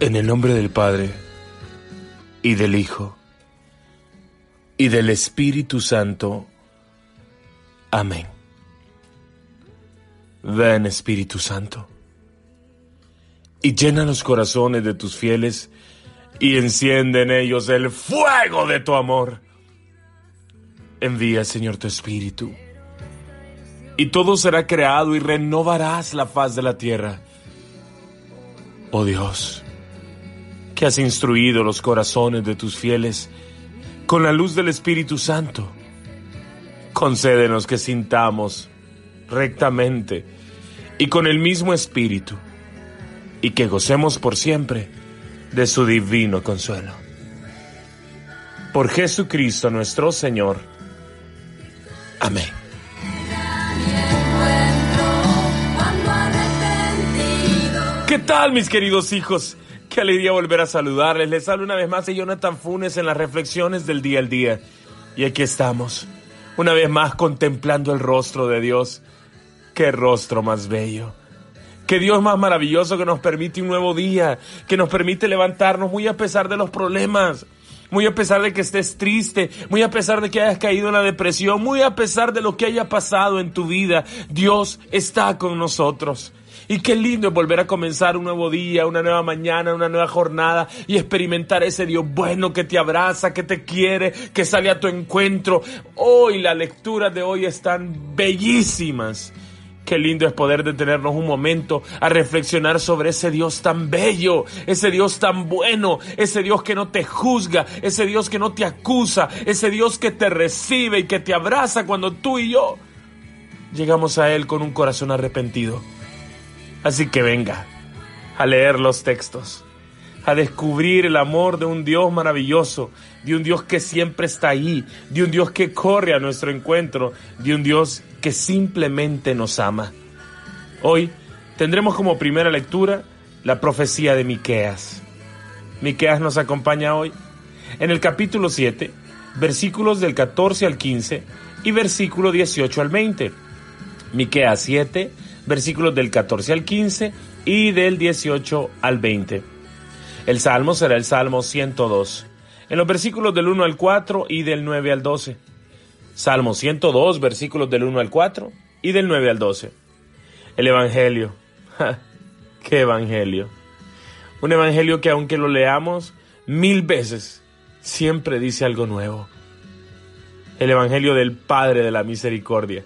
En el nombre del Padre, y del Hijo, y del Espíritu Santo. Amén. Ven Espíritu Santo, y llena los corazones de tus fieles, y enciende en ellos el fuego de tu amor. Envía, Señor, tu Espíritu, y todo será creado y renovarás la faz de la tierra. Oh Dios, que has instruido los corazones de tus fieles con la luz del Espíritu Santo. Concédenos que sintamos rectamente y con el mismo Espíritu y que gocemos por siempre de su divino consuelo. Por Jesucristo nuestro Señor. Amén. ¿Qué tal mis queridos hijos? Qué alegría volver a saludarles. Les hablo una vez más de Jonathan Funes en las reflexiones del día al día. Y aquí estamos, una vez más contemplando el rostro de Dios. Qué rostro más bello. Qué Dios más maravilloso que nos permite un nuevo día, que nos permite levantarnos muy a pesar de los problemas, muy a pesar de que estés triste, muy a pesar de que hayas caído en la depresión, muy a pesar de lo que haya pasado en tu vida. Dios está con nosotros. Y qué lindo es volver a comenzar un nuevo día, una nueva mañana, una nueva jornada y experimentar ese Dios bueno que te abraza, que te quiere, que sale a tu encuentro. Hoy las lecturas de hoy están bellísimas. Qué lindo es poder detenernos un momento a reflexionar sobre ese Dios tan bello, ese Dios tan bueno, ese Dios que no te juzga, ese Dios que no te acusa, ese Dios que te recibe y que te abraza cuando tú y yo llegamos a Él con un corazón arrepentido. Así que venga a leer los textos, a descubrir el amor de un Dios maravilloso, de un Dios que siempre está ahí, de un Dios que corre a nuestro encuentro, de un Dios que simplemente nos ama. Hoy tendremos como primera lectura la profecía de Miqueas. Miqueas nos acompaña hoy en el capítulo 7, versículos del 14 al 15 y versículo 18 al 20. Miqueas 7, versículos del 14 al 15 y del 18 al 20. El salmo será el Salmo 102, en los versículos del 1 al 4 y del 9 al 12. Salmo 102, versículos del 1 al 4 y del 9 al 12. El Evangelio. ¡Qué Evangelio! Un Evangelio que aunque lo leamos mil veces, siempre dice algo nuevo. El Evangelio del Padre de la Misericordia.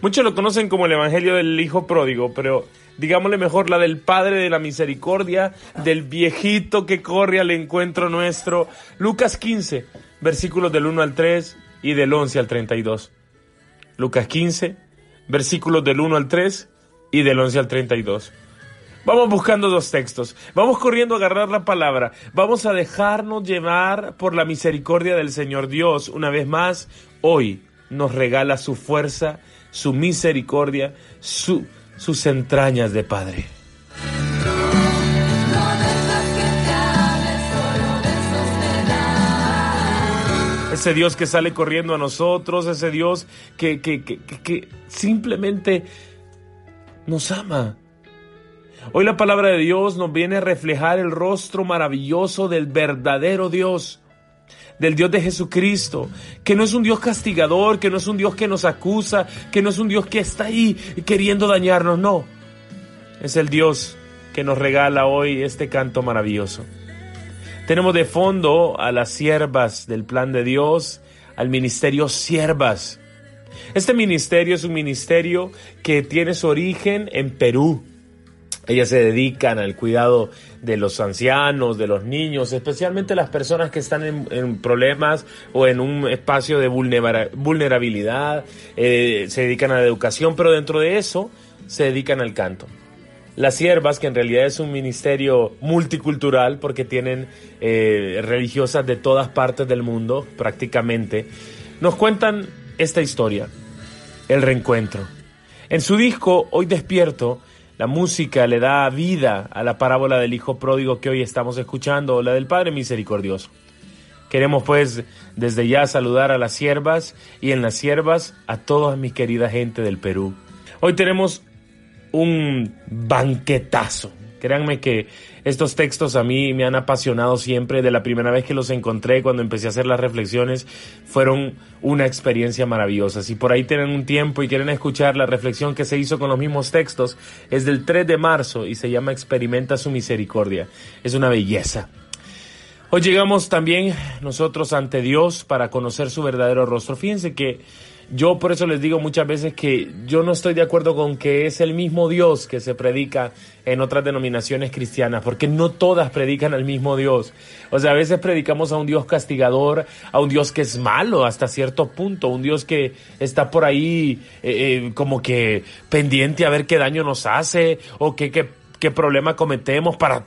Muchos lo conocen como el Evangelio del Hijo Pródigo, pero digámosle mejor la del Padre de la Misericordia, del viejito que corre al encuentro nuestro. Lucas 15, versículos del 1 al 3 y del 11 al 32. Lucas 15, versículos del 1 al 3 y del 11 al 32. Vamos buscando dos textos, vamos corriendo a agarrar la palabra, vamos a dejarnos llevar por la misericordia del Señor Dios. Una vez más, hoy nos regala su fuerza, su misericordia, su, sus entrañas de Padre. Ese Dios que sale corriendo a nosotros, ese Dios que, que, que, que simplemente nos ama. Hoy la palabra de Dios nos viene a reflejar el rostro maravilloso del verdadero Dios del Dios de Jesucristo, que no es un Dios castigador, que no es un Dios que nos acusa, que no es un Dios que está ahí queriendo dañarnos, no. Es el Dios que nos regala hoy este canto maravilloso. Tenemos de fondo a las siervas del plan de Dios, al ministerio siervas. Este ministerio es un ministerio que tiene su origen en Perú, ellas se dedican al cuidado de los ancianos, de los niños, especialmente las personas que están en, problemas o en un espacio de vulnerabilidad. Eh, se dedican a la educación, pero dentro de eso se dedican al canto. Las siervas, que en realidad es un ministerio multicultural porque tienen eh, religiosas de todas partes del mundo prácticamente, nos cuentan esta historia, el reencuentro. En su disco Hoy despierto, la música le da vida a la parábola del Hijo Pródigo que hoy estamos escuchando, la del Padre Misericordioso. Queremos pues desde ya saludar a las siervas y en las siervas a toda mi querida gente del Perú. Hoy tenemos un banquetazo, Créanme que estos textos a mí me han apasionado siempre. De la primera vez que los encontré, cuando empecé a hacer las reflexiones, fueron una experiencia maravillosa. Si por ahí tienen un tiempo y quieren escuchar la reflexión que se hizo con los mismos textos, es del 3 de marzo y se llama Experimenta su misericordia. Es una belleza. Hoy llegamos también nosotros ante Dios para conocer su verdadero rostro. Fíjense que yo por eso les digo muchas veces que yo no estoy de acuerdo con que es el mismo Dios que se predica en otras denominaciones cristianas, porque no todas predican al mismo Dios. O sea, a veces predicamos a un Dios castigador, a un Dios que es malo hasta cierto punto, un Dios que está por ahí eh, eh, como que pendiente a ver qué daño nos hace o qué, qué, qué problema cometemos para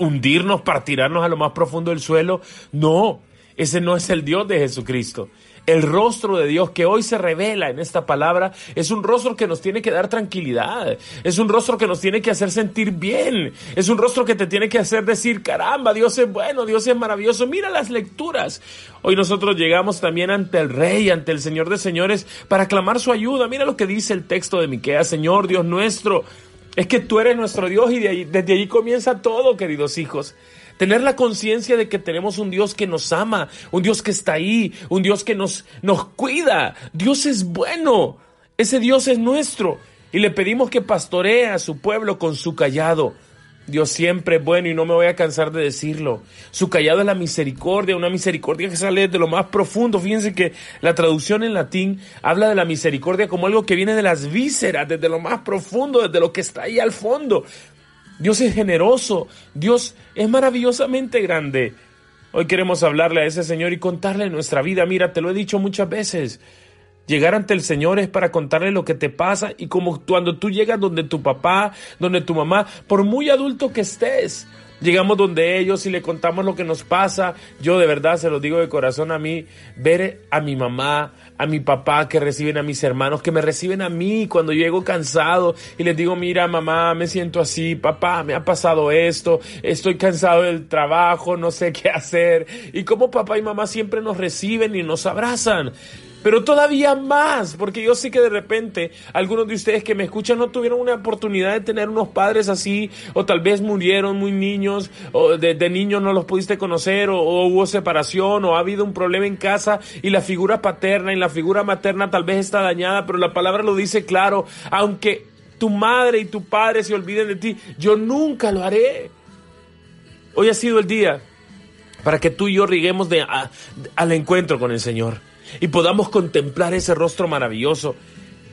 hundirnos, para tirarnos a lo más profundo del suelo. No, ese no es el Dios de Jesucristo. El rostro de Dios que hoy se revela en esta palabra es un rostro que nos tiene que dar tranquilidad, es un rostro que nos tiene que hacer sentir bien, es un rostro que te tiene que hacer decir, caramba, Dios es bueno, Dios es maravilloso, mira las lecturas. Hoy nosotros llegamos también ante el Rey, ante el Señor de Señores, para clamar su ayuda. Mira lo que dice el texto de Miqueas, Señor Dios nuestro, es que tú eres nuestro Dios y desde ahí comienza todo, queridos hijos. Tener la conciencia de que tenemos un Dios que nos ama, un Dios que está ahí, un Dios que nos, nos cuida. Dios es bueno. Ese Dios es nuestro. Y le pedimos que pastoree a su pueblo con su callado. Dios siempre es bueno y no me voy a cansar de decirlo. Su callado es la misericordia, una misericordia que sale de lo más profundo. Fíjense que la traducción en latín habla de la misericordia como algo que viene de las vísceras, desde lo más profundo, desde lo que está ahí al fondo. Dios es generoso, Dios es maravillosamente grande. Hoy queremos hablarle a ese Señor y contarle nuestra vida. Mira, te lo he dicho muchas veces. Llegar ante el Señor es para contarle lo que te pasa y como cuando tú llegas donde tu papá, donde tu mamá, por muy adulto que estés, llegamos donde ellos y le contamos lo que nos pasa. Yo de verdad se lo digo de corazón a mí, ver a mi mamá, a mi papá que reciben a mis hermanos, que me reciben a mí cuando llego cansado y les digo, mira mamá, me siento así, papá, me ha pasado esto, estoy cansado del trabajo, no sé qué hacer. Y como papá y mamá siempre nos reciben y nos abrazan pero todavía más, porque yo sé que de repente algunos de ustedes que me escuchan no tuvieron una oportunidad de tener unos padres así, o tal vez murieron muy niños, o de, niños no los pudiste conocer, o, hubo separación, o ha habido un problema en casa y la figura paterna y la figura materna tal vez está dañada, pero la palabra lo dice claro, aunque tu madre y tu padre se olviden de ti, yo nunca lo haré. Hoy ha sido el día para que tú y yo riguemos de, al encuentro con el Señor y podamos contemplar ese rostro maravilloso.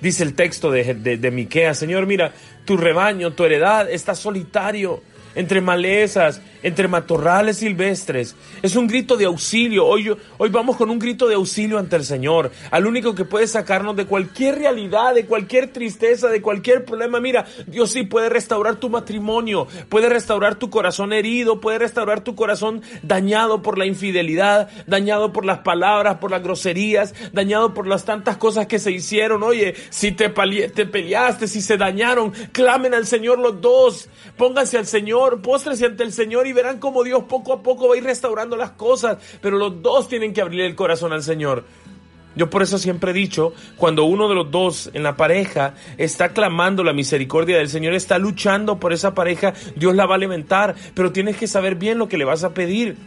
Dice el texto de, de, Señor, mira, tu rebaño, tu heredad está solitario entre malezas, entre matorrales silvestres. Es un grito de auxilio. Hoy, hoy vamos con un grito de auxilio ante el Señor, al único que puede sacarnos de cualquier realidad, de cualquier tristeza, de cualquier problema. Mira, Dios sí puede restaurar tu matrimonio, puede restaurar tu corazón herido, puede restaurar tu corazón dañado por la infidelidad, dañado por las palabras, por las groserías, dañado por las tantas cosas que se hicieron. Oye, si te, te peleaste, si se dañaron, clamen al Señor los dos, pónganse al Señor, póstrese ante el Señor y verán cómo Dios poco a poco va a ir restaurando las cosas, pero los dos tienen que abrir el corazón al Señor. Yo por eso siempre he dicho, cuando uno de los dos en la pareja está clamando la misericordia del Señor, está luchando por esa pareja, Dios la va a alimentar, pero tienes que saber bien lo que le vas a pedir.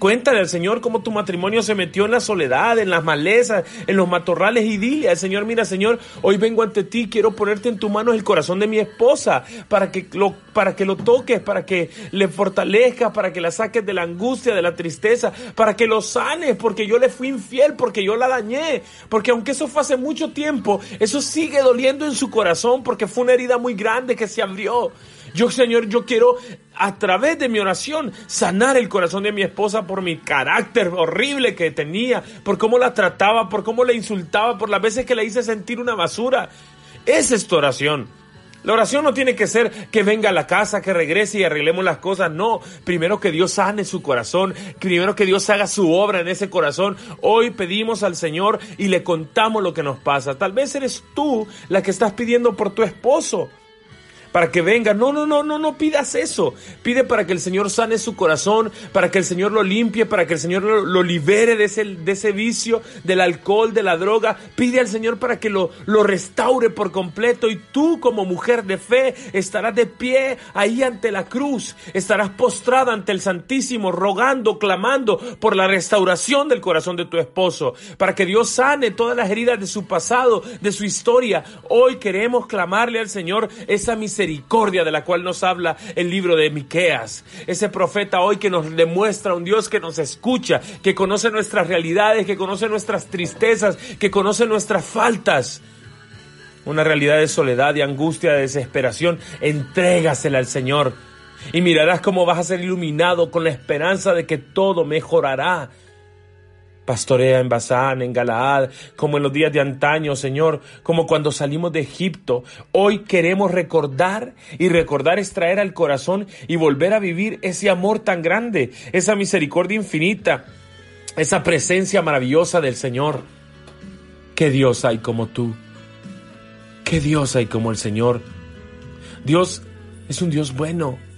Cuéntale al Señor cómo tu matrimonio se metió en la soledad, en las malezas, en los matorrales y dile al Señor, mira Señor, hoy vengo ante ti, quiero ponerte en tu mano el corazón de mi esposa para que lo, para que lo toques, para que le fortalezcas, para que la saques de la angustia, de la tristeza, para que lo sanes, porque yo le fui infiel, porque yo la dañé, porque aunque eso fue hace mucho tiempo, eso sigue doliendo en su corazón porque fue una herida muy grande que se abrió. Yo, Señor, yo quiero a través de mi oración sanar el corazón de mi esposa por mi carácter horrible que tenía, por cómo la trataba, por cómo la insultaba, por las veces que la hice sentir una basura. Esa es tu oración. La oración no tiene que ser que venga a la casa, que regrese y arreglemos las cosas. No, primero que Dios sane su corazón, primero que Dios haga su obra en ese corazón. Hoy pedimos al Señor y le contamos lo que nos pasa. Tal vez eres tú la que estás pidiendo por tu esposo. Para que venga. No, no, no, no, no pidas eso. Pide para que el Señor sane su corazón, para que el Señor lo limpie, para que el Señor lo, libere de ese, de ese vicio, del alcohol, de la droga. Pide al Señor para que lo, lo restaure por completo y tú como mujer de fe estarás de pie ahí ante la cruz, estarás postrada ante el Santísimo, rogando, clamando por la restauración del corazón de tu esposo, para que Dios sane todas las heridas de su pasado, de su historia. Hoy queremos clamarle al Señor esa misericordia de la cual nos habla el libro de Miqueas. Ese profeta hoy que nos demuestra un Dios que nos escucha, que conoce nuestras realidades, que conoce nuestras tristezas, que conoce nuestras faltas. Una realidad de soledad, de angustia, de desesperación, entrégasela al Señor y mirarás cómo vas a ser iluminado con la esperanza de que todo mejorará. Pastorea en Bazán, en Galaad, como en los días de antaño, Señor, como cuando salimos de Egipto. Hoy queremos recordar y recordar es traer al corazón y volver a vivir ese amor tan grande, esa misericordia infinita, esa presencia maravillosa del Señor. ¿Qué Dios hay como tú? ¿Qué Dios hay como el Señor? Dios es un Dios bueno.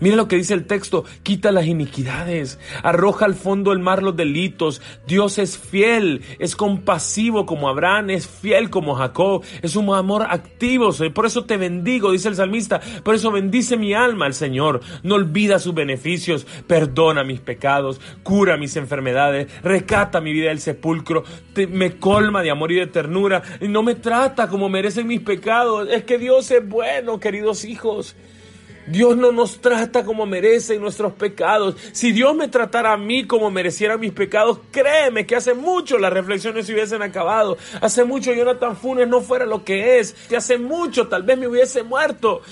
Mira lo que dice el texto, quita las iniquidades, arroja al fondo el mar los delitos. Dios es fiel, es compasivo como Abraham, es fiel como Jacob, es un amor activo. Por eso te bendigo, dice el salmista, por eso bendice mi alma al Señor. No olvida sus beneficios, perdona mis pecados, cura mis enfermedades, recata mi vida del sepulcro, me colma de amor y de ternura. Y no me trata como merecen mis pecados. Es que Dios es bueno, queridos hijos. Dios no nos trata como merecen nuestros pecados. Si Dios me tratara a mí como mereciera mis pecados, créeme que hace mucho las reflexiones se hubiesen acabado. Hace mucho Jonathan Funes no fuera lo que es. Que hace mucho tal vez me hubiese muerto.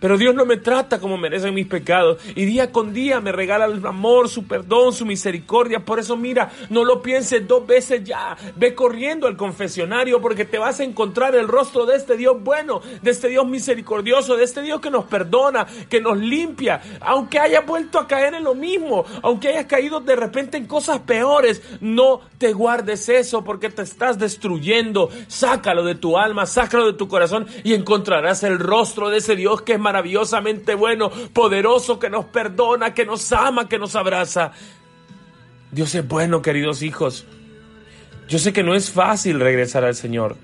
Pero Dios no me trata como merecen mis pecados. Y día con día me regala el amor, su perdón, su misericordia. Por eso mira, no lo pienses dos veces ya. Ve corriendo al confesionario porque te vas a encontrar el rostro de este Dios bueno, de este Dios misericordioso, de este Dios que nos perdona, que nos limpia. Aunque hayas vuelto a caer en lo mismo, aunque hayas caído de repente en cosas peores, no te guardes eso porque te estás destruyendo. Sácalo de tu alma, sácalo de tu corazón y encontrarás el rostro de ese Dios que es maravillosamente bueno, poderoso, que nos perdona, que nos ama, que nos abraza. Dios es bueno, queridos hijos. Yo sé que no es fácil regresar al Señor.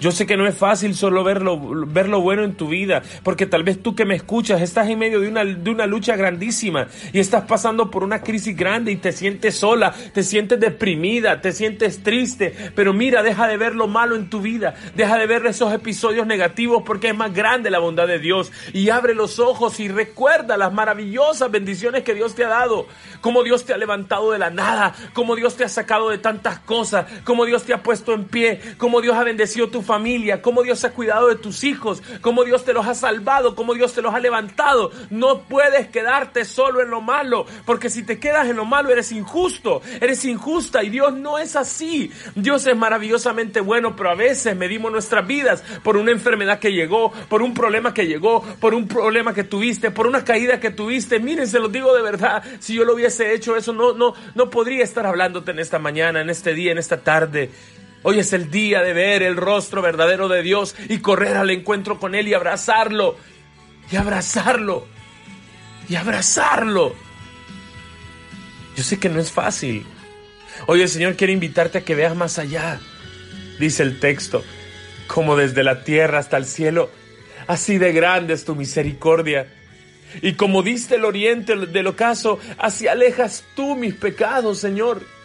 Yo sé que no es fácil solo ver lo, ver lo bueno en tu vida, porque tal vez tú que me escuchas estás en medio de una, de una lucha grandísima y estás pasando por una crisis grande y te sientes sola, te sientes deprimida, te sientes triste, pero mira, deja de ver lo malo en tu vida, deja de ver esos episodios negativos porque es más grande la bondad de Dios. Y abre los ojos y recuerda las maravillosas bendiciones que Dios te ha dado, cómo Dios te ha levantado de la nada, cómo Dios te ha sacado de tantas cosas, cómo Dios te ha puesto en pie, cómo Dios ha bendecido tu familia, cómo Dios ha cuidado de tus hijos, cómo Dios te los ha salvado, cómo Dios te los ha levantado. No puedes quedarte solo en lo malo, porque si te quedas en lo malo eres injusto, eres injusta y Dios no es así. Dios es maravillosamente bueno, pero a veces medimos nuestras vidas por una enfermedad que llegó, por un problema que llegó, por un problema que tuviste, por una caída que tuviste. Miren, se los digo de verdad, si yo lo hubiese hecho eso, no, no, no podría estar hablándote en esta mañana, en este día, en esta tarde. Hoy es el día de ver el rostro verdadero de Dios y correr al encuentro con Él y abrazarlo. Y abrazarlo. Y abrazarlo. Yo sé que no es fácil. Hoy el Señor quiere invitarte a que veas más allá. Dice el texto, como desde la tierra hasta el cielo, así de grande es tu misericordia. Y como diste el oriente del ocaso, así alejas tú mis pecados, Señor.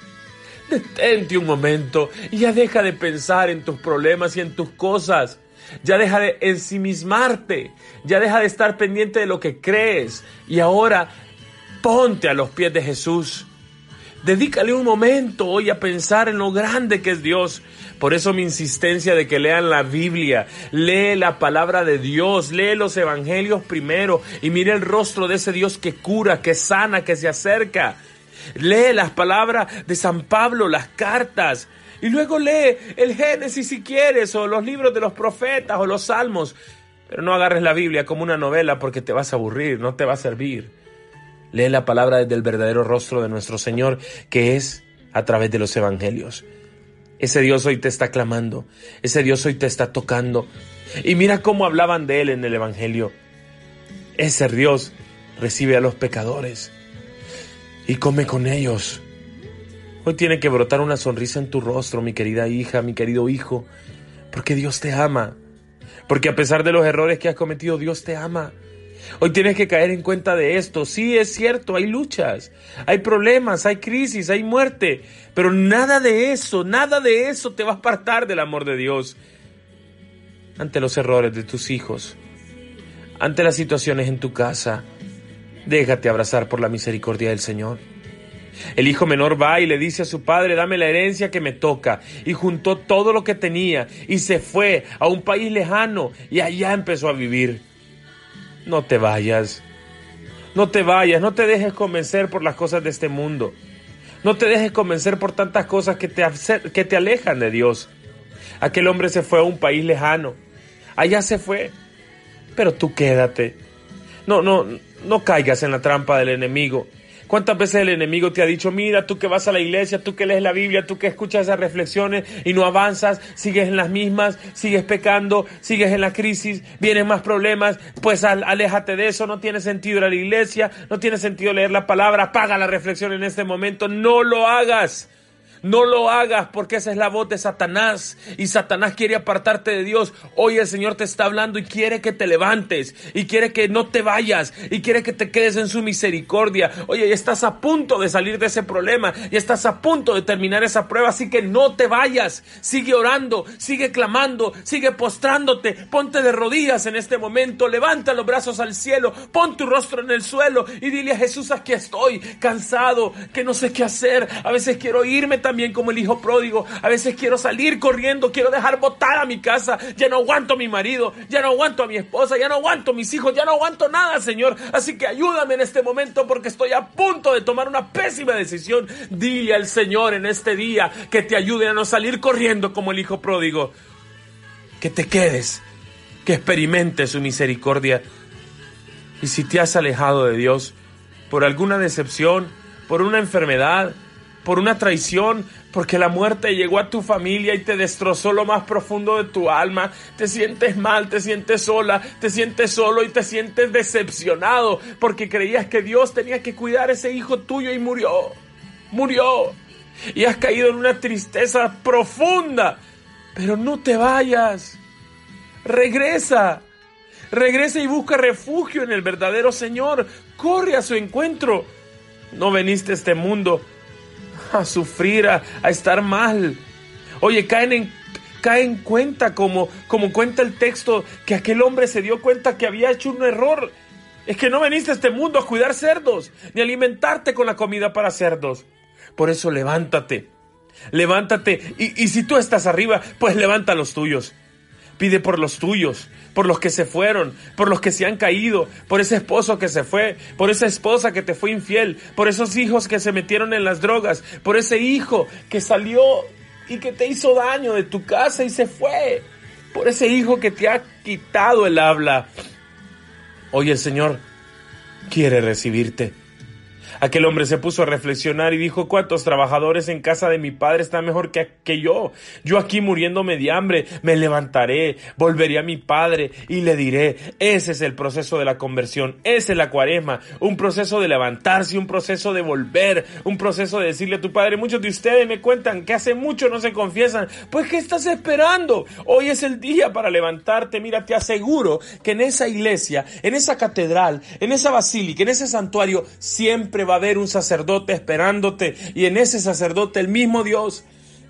Detente un momento y ya deja de pensar en tus problemas y en tus cosas. Ya deja de ensimismarte. Ya deja de estar pendiente de lo que crees. Y ahora ponte a los pies de Jesús. Dedícale un momento hoy a pensar en lo grande que es Dios. Por eso mi insistencia de que lean la Biblia, lee la palabra de Dios, lee los evangelios primero y mire el rostro de ese Dios que cura, que sana, que se acerca. Lee las palabras de San Pablo, las cartas. Y luego lee el Génesis si quieres, o los libros de los profetas, o los salmos. Pero no agarres la Biblia como una novela porque te vas a aburrir, no te va a servir. Lee la palabra desde el verdadero rostro de nuestro Señor, que es a través de los evangelios. Ese Dios hoy te está clamando, ese Dios hoy te está tocando. Y mira cómo hablaban de él en el Evangelio. Ese Dios recibe a los pecadores y come con ellos. Hoy tiene que brotar una sonrisa en tu rostro, mi querida hija, mi querido hijo, porque Dios te ama. Porque a pesar de los errores que has cometido, Dios te ama. Hoy tienes que caer en cuenta de esto. Sí, es cierto, hay luchas, hay problemas, hay crisis, hay muerte, pero nada de eso, nada de eso te va a apartar del amor de Dios. Ante los errores de tus hijos, ante las situaciones en tu casa, déjate abrazar por la misericordia del Señor. El hijo menor va y le dice a su padre, dame la herencia que me toca. Y juntó todo lo que tenía y se fue a un país lejano y allá empezó a vivir. No te vayas. No te vayas, no te dejes convencer por las cosas de este mundo. No te dejes convencer por tantas cosas que te, que te alejan de Dios. Aquel hombre se fue a un país lejano. Allá se fue. Pero tú quédate. No, no, no caigas en la trampa del enemigo. ¿Cuántas veces el enemigo te ha dicho, mira, tú que vas a la iglesia, tú que lees la Biblia, tú que escuchas esas reflexiones y no avanzas, sigues en las mismas, sigues pecando, sigues en la crisis, vienen más problemas, pues aléjate de eso, no tiene sentido ir a la iglesia, no tiene sentido leer la palabra, apaga la reflexión en este momento, no lo hagas. No lo hagas porque esa es la voz de Satanás y Satanás quiere apartarte de Dios. Hoy el Señor te está hablando y quiere que te levantes y quiere que no te vayas y quiere que te quedes en su misericordia. Oye, estás a punto de salir de ese problema, y estás a punto de terminar esa prueba, así que no te vayas. Sigue orando, sigue clamando, sigue postrándote, ponte de rodillas en este momento, levanta los brazos al cielo, pon tu rostro en el suelo y dile a Jesús, aquí estoy, cansado, que no sé qué hacer, a veces quiero irme también también como el hijo pródigo. A veces quiero salir corriendo, quiero dejar botada mi casa. Ya no aguanto a mi marido, ya no aguanto a mi esposa, ya no aguanto a mis hijos, ya no aguanto nada, Señor. Así que ayúdame en este momento porque estoy a punto de tomar una pésima decisión. Dile al Señor en este día que te ayude a no salir corriendo como el hijo pródigo. Que te quedes, que experimentes su misericordia. Y si te has alejado de Dios por alguna decepción, por una enfermedad, por una traición, porque la muerte llegó a tu familia y te destrozó lo más profundo de tu alma. Te sientes mal, te sientes sola, te sientes solo y te sientes decepcionado porque creías que Dios tenía que cuidar a ese hijo tuyo y murió. Murió. Y has caído en una tristeza profunda. Pero no te vayas. Regresa. Regresa y busca refugio en el verdadero Señor. Corre a su encuentro. No veniste a este mundo a sufrir, a, estar mal. Oye, caen en, caen cuenta, como, como cuenta el texto, que aquel hombre se dio cuenta que había hecho un error. Es que no veniste a este mundo a cuidar cerdos, ni alimentarte con la comida para cerdos. Por eso levántate, levántate, y, y si tú estás arriba, pues levanta los tuyos. Pide por los tuyos, por los que se fueron, por los que se han caído, por ese esposo que se fue, por esa esposa que te fue infiel, por esos hijos que se metieron en las drogas, por ese hijo que salió y que te hizo daño de tu casa y se fue, por ese hijo que te ha quitado el habla. Hoy el Señor quiere recibirte. Aquel hombre se puso a reflexionar y dijo, ¿cuántos trabajadores en casa de mi padre están mejor que, yo? Yo aquí muriéndome de hambre, me levantaré, volveré a mi padre y le diré, ese es el proceso de la conversión, esa es la cuaresma, un proceso de levantarse, un proceso de volver, un proceso de decirle a tu padre, muchos de ustedes me cuentan que hace mucho no se confiesan, pues ¿qué estás esperando? Hoy es el día para levantarte, mira, te aseguro que en esa iglesia, en esa catedral, en esa basílica, en ese santuario, siempre va va a haber un sacerdote esperándote y en ese sacerdote el mismo Dios.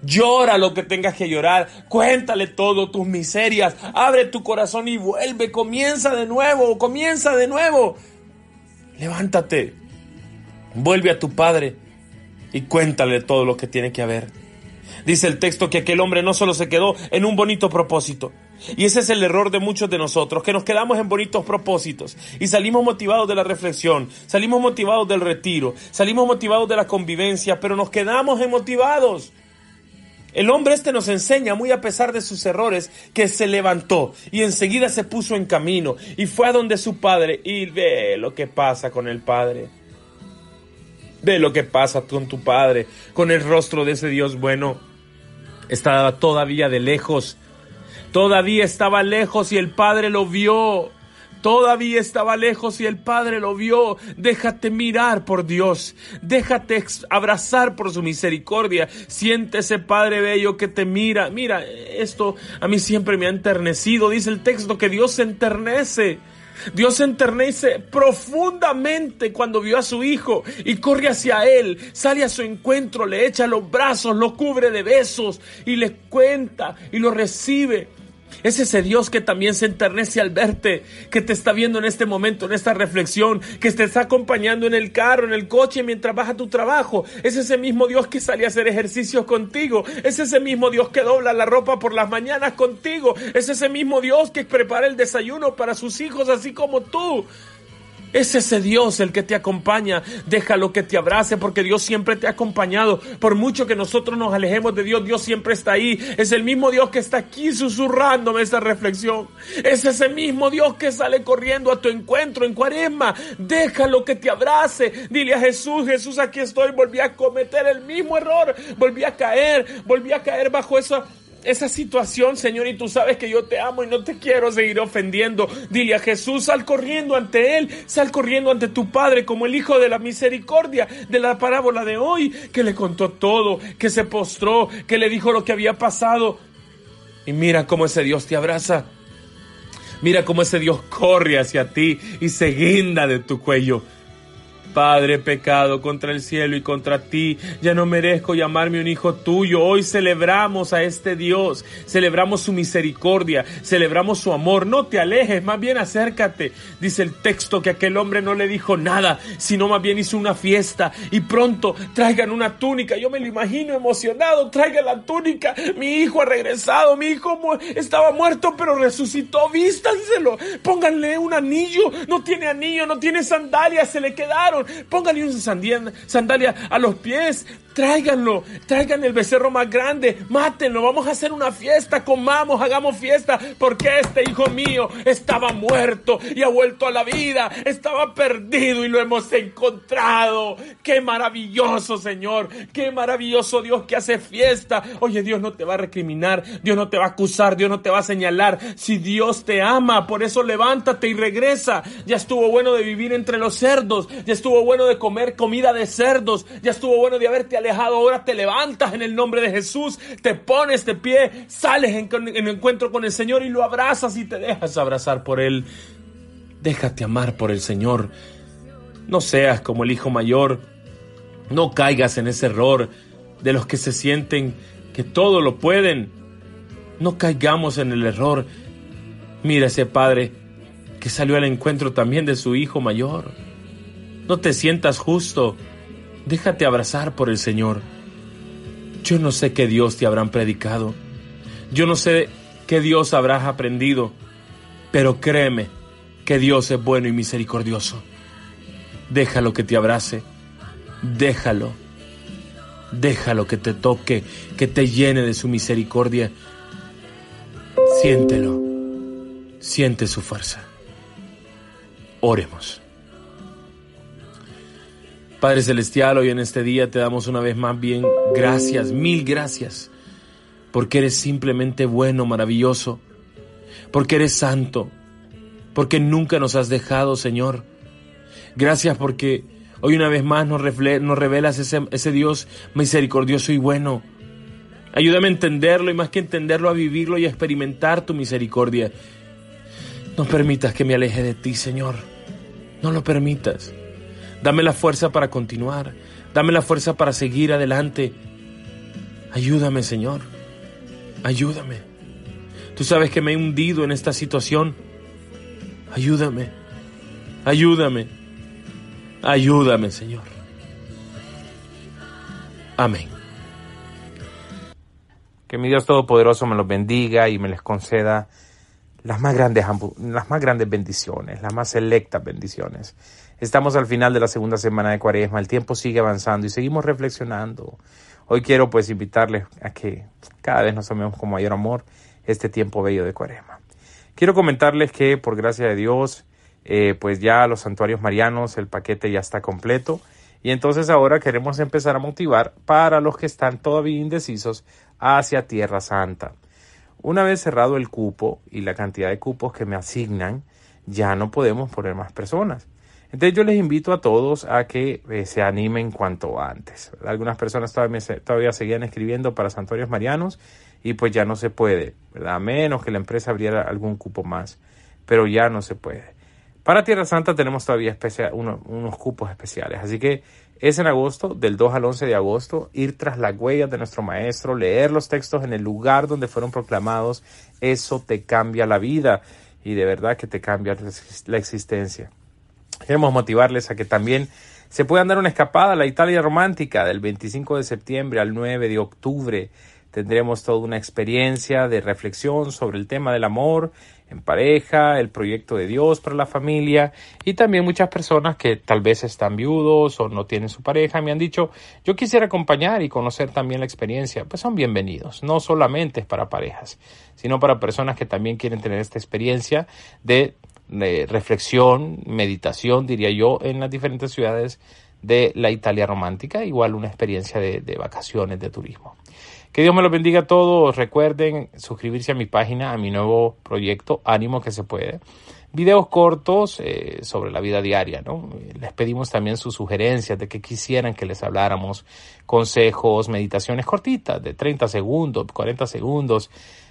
Llora lo que tengas que llorar, cuéntale todo, tus miserias, abre tu corazón y vuelve, comienza de nuevo, comienza de nuevo. Levántate, vuelve a tu Padre y cuéntale todo lo que tiene que haber. Dice el texto que aquel hombre no solo se quedó en un bonito propósito, y ese es el error de muchos de nosotros, que nos quedamos en bonitos propósitos y salimos motivados de la reflexión, salimos motivados del retiro, salimos motivados de la convivencia, pero nos quedamos emotivados. El hombre este nos enseña, muy a pesar de sus errores, que se levantó y enseguida se puso en camino y fue a donde su padre y ve lo que pasa con el padre. Ve lo que pasa con tu padre, con el rostro de ese Dios bueno. Estaba todavía de lejos Todavía estaba lejos y el Padre lo vio. Todavía estaba lejos y el Padre lo vio. Déjate mirar por Dios. Déjate abrazar por su misericordia. Siente ese Padre bello que te mira. Mira, esto a mí siempre me ha enternecido. Dice el texto que Dios se enternece. Dios se enternece profundamente cuando vio a su hijo y corre hacia él, sale a su encuentro, le echa los brazos, lo cubre de besos y le cuenta y lo recibe. Es ese Dios que también se enternece al verte, que te está viendo en este momento, en esta reflexión, que te está acompañando en el carro, en el coche mientras vas a tu trabajo. Es ese mismo Dios que sale a hacer ejercicios contigo. Es ese mismo Dios que dobla la ropa por las mañanas contigo. Es ese mismo Dios que prepara el desayuno para sus hijos así como tú. Es ese Dios el que te acompaña. Déjalo que te abrace porque Dios siempre te ha acompañado. Por mucho que nosotros nos alejemos de Dios, Dios siempre está ahí. Es el mismo Dios que está aquí susurrándome esta reflexión. Es ese mismo Dios que sale corriendo a tu encuentro en cuaresma. Déjalo que te abrace. Dile a Jesús, Jesús, aquí estoy. Volví a cometer el mismo error. Volví a caer. Volví a caer bajo esa esa situación, Señor, y tú sabes que yo te amo y no te quiero seguir ofendiendo. Dile a Jesús, sal corriendo ante Él, sal corriendo ante tu Padre como el Hijo de la Misericordia de la parábola de hoy, que le contó todo, que se postró, que le dijo lo que había pasado. Y mira cómo ese Dios te abraza. Mira cómo ese Dios corre hacia ti y se guinda de tu cuello. Padre, pecado contra el cielo y contra ti, ya no merezco llamarme un hijo tuyo. Hoy celebramos a este Dios, celebramos su misericordia, celebramos su amor. No te alejes, más bien acércate. Dice el texto que aquel hombre no le dijo nada, sino más bien hizo una fiesta y pronto traigan una túnica. Yo me lo imagino emocionado, traigan la túnica. Mi hijo ha regresado, mi hijo estaba muerto pero resucitó, vístanselo. Pónganle un anillo, no tiene anillo, no tiene sandalias, se le quedaron pónganle una sandalia a los pies, tráiganlo, traigan el becerro más grande, mátenlo, vamos a hacer una fiesta, comamos, hagamos fiesta, porque este hijo mío estaba muerto y ha vuelto a la vida, estaba perdido y lo hemos encontrado. Qué maravilloso, Señor, qué maravilloso Dios que hace fiesta. Oye, Dios no te va a recriminar, Dios no te va a acusar, Dios no te va a señalar. Si Dios te ama, por eso levántate y regresa. Ya estuvo bueno de vivir entre los cerdos, ya estuvo bueno de comer comida de cerdos, ya estuvo bueno de haberte alejado, ahora te levantas en el nombre de Jesús, te pones de pie, sales en, en encuentro con el Señor y lo abrazas y te dejas abrazar por Él. Déjate amar por el Señor. No seas como el hijo mayor. No caigas en ese error de los que se sienten que todo lo pueden. No caigamos en el error. Mira ese padre que salió al encuentro también de su hijo mayor. No te sientas justo. Déjate abrazar por el Señor. Yo no sé qué Dios te habrán predicado. Yo no sé qué Dios habrás aprendido. Pero créeme que Dios es bueno y misericordioso. Déjalo que te abrace. Déjalo. Déjalo que te toque, que te llene de su misericordia. Siéntelo. Siente su fuerza. Oremos. Padre Celestial, hoy en este día te damos una vez más bien gracias, mil gracias, porque eres simplemente bueno, maravilloso, porque eres santo, porque nunca nos has dejado, Señor. Gracias porque hoy una vez más nos, nos revelas ese, ese Dios misericordioso y bueno. Ayúdame a entenderlo y más que entenderlo, a vivirlo y a experimentar tu misericordia. No permitas que me aleje de ti, Señor. No lo permitas. Dame la fuerza para continuar. Dame la fuerza para seguir adelante. Ayúdame, Señor. Ayúdame. Tú sabes que me he hundido en esta situación. Ayúdame. Ayúdame. Ayúdame, Señor. Amén. Que mi Dios Todopoderoso me los bendiga y me les conceda las más grandes, las más grandes bendiciones, las más selectas bendiciones. Estamos al final de la segunda semana de Cuaresma, el tiempo sigue avanzando y seguimos reflexionando. Hoy quiero pues invitarles a que cada vez nos amemos con mayor amor este tiempo bello de Cuaresma. Quiero comentarles que por gracia de Dios, eh, pues ya los santuarios marianos, el paquete ya está completo. Y entonces ahora queremos empezar a motivar para los que están todavía indecisos hacia Tierra Santa Una vez cerrado el cupo y la cantidad de cupos que me asignan, ya no podemos poner más personas. Entonces yo les invito a todos a que eh, se animen cuanto antes. Algunas personas todavía, todavía seguían escribiendo para santuarios marianos y pues ya no se puede. A menos que la empresa abriera algún cupo más, pero ya no se puede. Para Tierra Santa tenemos todavía unos cupos especiales, así que es en agosto, del 2 al 11 de agosto, ir tras las huellas de nuestro maestro, leer los textos en el lugar donde fueron proclamados, eso te cambia la vida y de verdad que te cambia la existencia. Queremos motivarles a que también se puedan dar una escapada a la Italia romántica del 25 de septiembre al 9 de octubre. Tendremos toda una experiencia de reflexión sobre el tema del amor en pareja, el proyecto de Dios para la familia y también muchas personas que tal vez están viudos o no tienen su pareja me han dicho yo quisiera acompañar y conocer también la experiencia. Pues son bienvenidos. No solamente es para parejas, sino para personas que también quieren tener esta experiencia de de reflexión, meditación, diría yo, en las diferentes ciudades de la Italia romántica, igual una experiencia de, vacaciones, de turismo. Que Dios me lo bendiga a todos. Recuerden suscribirse a mi página, a mi nuevo proyecto, Ánimo que se puede. Videos cortos eh, sobre la vida diaria, ¿no? Les pedimos también sus sugerencias de que quisieran que les habláramos, consejos, meditaciones cortitas de 30 segundos, 40 segundos,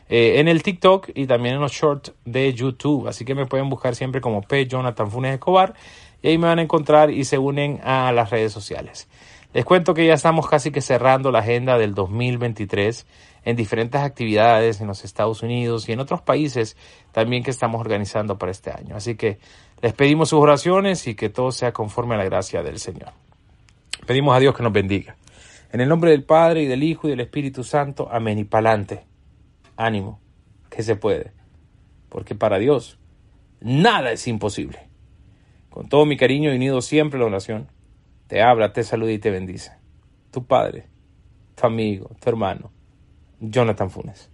eh, en el TikTok y también en los shorts de YouTube. Así que me pueden buscar siempre como P. Jonathan Funes Escobar y ahí me van a encontrar y se unen a las redes sociales. Les cuento que ya estamos casi que cerrando la agenda del 2023 en diferentes actividades en los Estados Unidos y en otros países también que estamos organizando para este año. Así que les pedimos sus oraciones y que todo sea conforme a la gracia del Señor. Pedimos a Dios que nos bendiga. En el nombre del Padre y del Hijo y del Espíritu Santo. Amén y palante ánimo, que se puede, porque para Dios nada es imposible. Con todo mi cariño y unido siempre a la oración, te abra, te saluda y te bendice. Tu padre, tu amigo, tu hermano, Jonathan Funes.